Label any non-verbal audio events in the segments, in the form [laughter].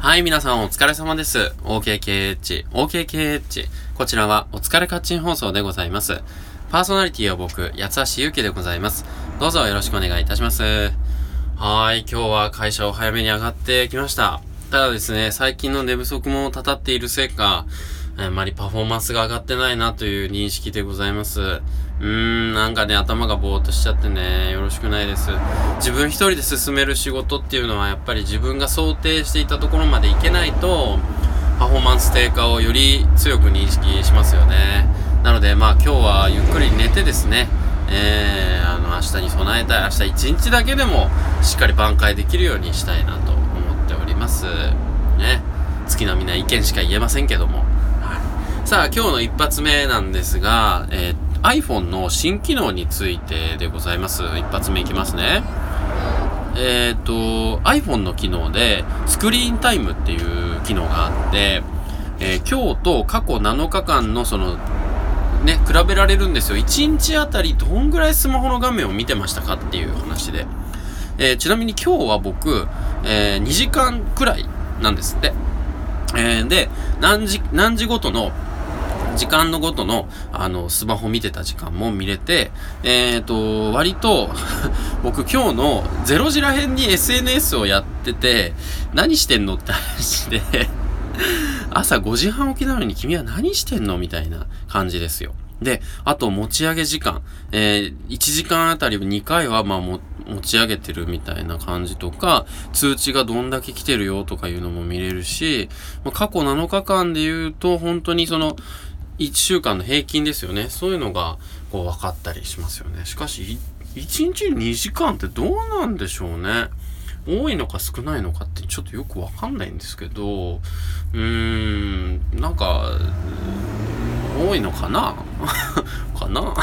はい、皆さんお疲れ様です。OKKH、OKKH。こちらはお疲れカッチン放送でございます。パーソナリティは僕、八橋ゆうきでございます。どうぞよろしくお願いいたします。はい、今日は会社を早めに上がってきました。ただですね、最近の寝不足もたたっているせいか、あまりパフォーマンスが上がってないなという認識でございます。うーん、なんかね、頭がぼーっとしちゃってね、よろしくないです。自分一人で進める仕事っていうのは、やっぱり自分が想定していたところまでいけないと、パフォーマンス低下をより強く認識しますよね。なので、まあ今日はゆっくり寝てですね、えー、あの、明日に備えたい、明日一日だけでもしっかり挽回できるようにしたいなと思っております。ね。月並みな意見しか言えませんけども。さあ、今日の一発目なんですが、えー、iPhone の新機能についてでございます。一発目いきますね。えっ、ー、と、iPhone の機能で、スクリーンタイムっていう機能があって、えー、今日と過去7日間のその、ね、比べられるんですよ。1日あたりどんぐらいスマホの画面を見てましたかっていう話で。え、ちなみに今日は僕、え、2時間くらいなんですって。え、で、何時、何時ごとの時間のごとの、あの、スマホ見てた時間も見れて、えっ、ー、と、割と [laughs] 僕今日の0時ら辺に SNS をやってて、何してんのって話で [laughs] 朝5時半起きなのに君は何してんのみたいな感じですよ。で、あと持ち上げ時間。えー、1時間あたり2回は、まあ持ち上げてるみたいな感じとか、通知がどんだけ来てるよとかいうのも見れるし、まあ、過去7日間で言うと、本当にその、1週間の平均ですよね。そういうのが、こう、分かったりしますよね。しかし、1日2時間ってどうなんでしょうね。多いのか少ないのかってちょっとよくわかんないんですけど、うーん、なんか、多いのかな？[laughs] かな？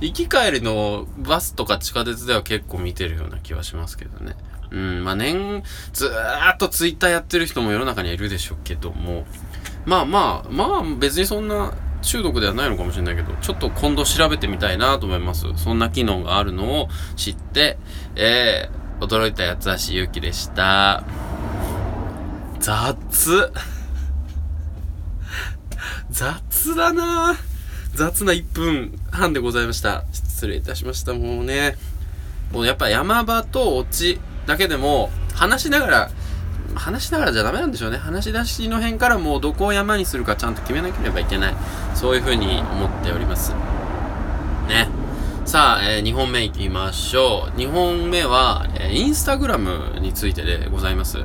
行き帰りのバスとか地下鉄では結構見てるような気はしますけどね。うん、まあ年、ずーっとツイッターやってる人も世の中にはいるでしょうけども、まあまあ、まあ別にそんな中毒ではないのかもしれないけど、ちょっと今度調べてみたいなと思います。そんな機能があるのを知って、えー、驚いたやつはしゆきでした。雑。雑だな雑な1分半でございました。失礼いたしました。もうね。もうやっぱ山場とオチだけでも話しながら話しながらじゃダメなんでしょうね。話し出しの辺からもうどこを山にするかちゃんと決めなければいけない。そういうふうに思っております。ね。さあ、えー、2本目いきましょう。2本目は、えー、インスタグラムについてでございます。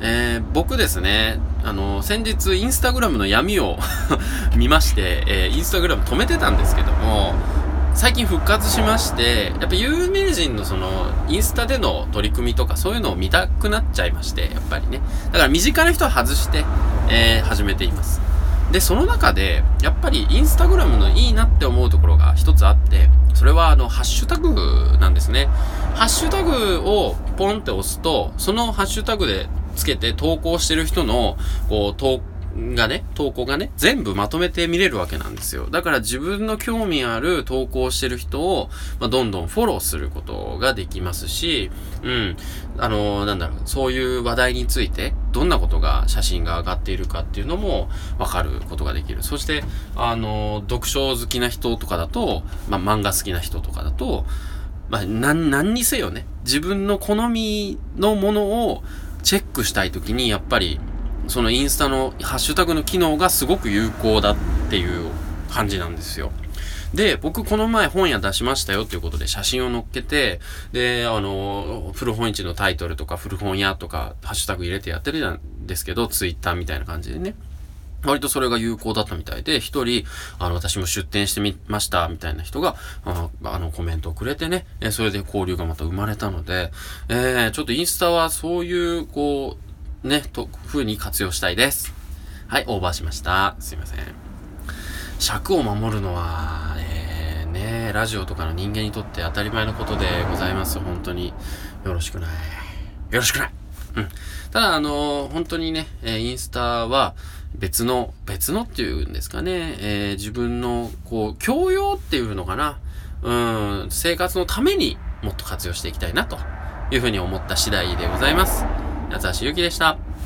えー、僕ですね、あの、先日インスタグラムの闇を [laughs] 見まして、えー、インスタグラム止めてたんですけども、最近復活しまして、やっぱ有名人のその、インスタでの取り組みとかそういうのを見たくなっちゃいまして、やっぱりね。だから身近な人は外して、えー、始めています。で、その中で、やっぱりインスタグラムのいいなって思うところが一つあって、それはあの、ハッシュタグなんですね。ハッシュタグをポンって押すと、そのハッシュタグでつけて投稿してる人の、こう、投稿がね、投稿がね、全部まとめて見れるわけなんですよ。だから自分の興味ある投稿してる人を、まあ、どんどんフォローすることができますし、うん、あのー、なんだろう、そういう話題について、どんなことが、写真が上がっているかっていうのも、わかることができる。そして、あのー、読書好きな人とかだと、まあ、漫画好きな人とかだと、まあ、なん、何にせよね、自分の好みのものをチェックしたいときに、やっぱり、そのインスタのハッシュタグの機能がすごく有効だっていう感じなんですよ。で、僕この前本屋出しましたよっていうことで写真を載っけて、で、あの、古本市のタイトルとか古本屋とかハッシュタグ入れてやってるじゃんですけど、ツイッターみたいな感じでね。割とそれが有効だったみたいで、一人、あの、私も出店してみました、みたいな人が、あの、コメントをくれてね、えそれで交流がまた生まれたので、えー、ちょっとインスタはそういう、こう、ね、と、風に活用したいです。はい、オーバーしました。すいません。尺を守るのは、えー、ね、ラジオとかの人間にとって当たり前のことでございます。本当に。よろしくない。よろしくない。うん。ただ、あのー、本当にね、え、インスタは別の、別のっていうんですかね、えー、自分の、こう、教養っていうのかな。うん、生活のためにもっと活用していきたいなというふうに思った次第でございます。八橋ゆきでした。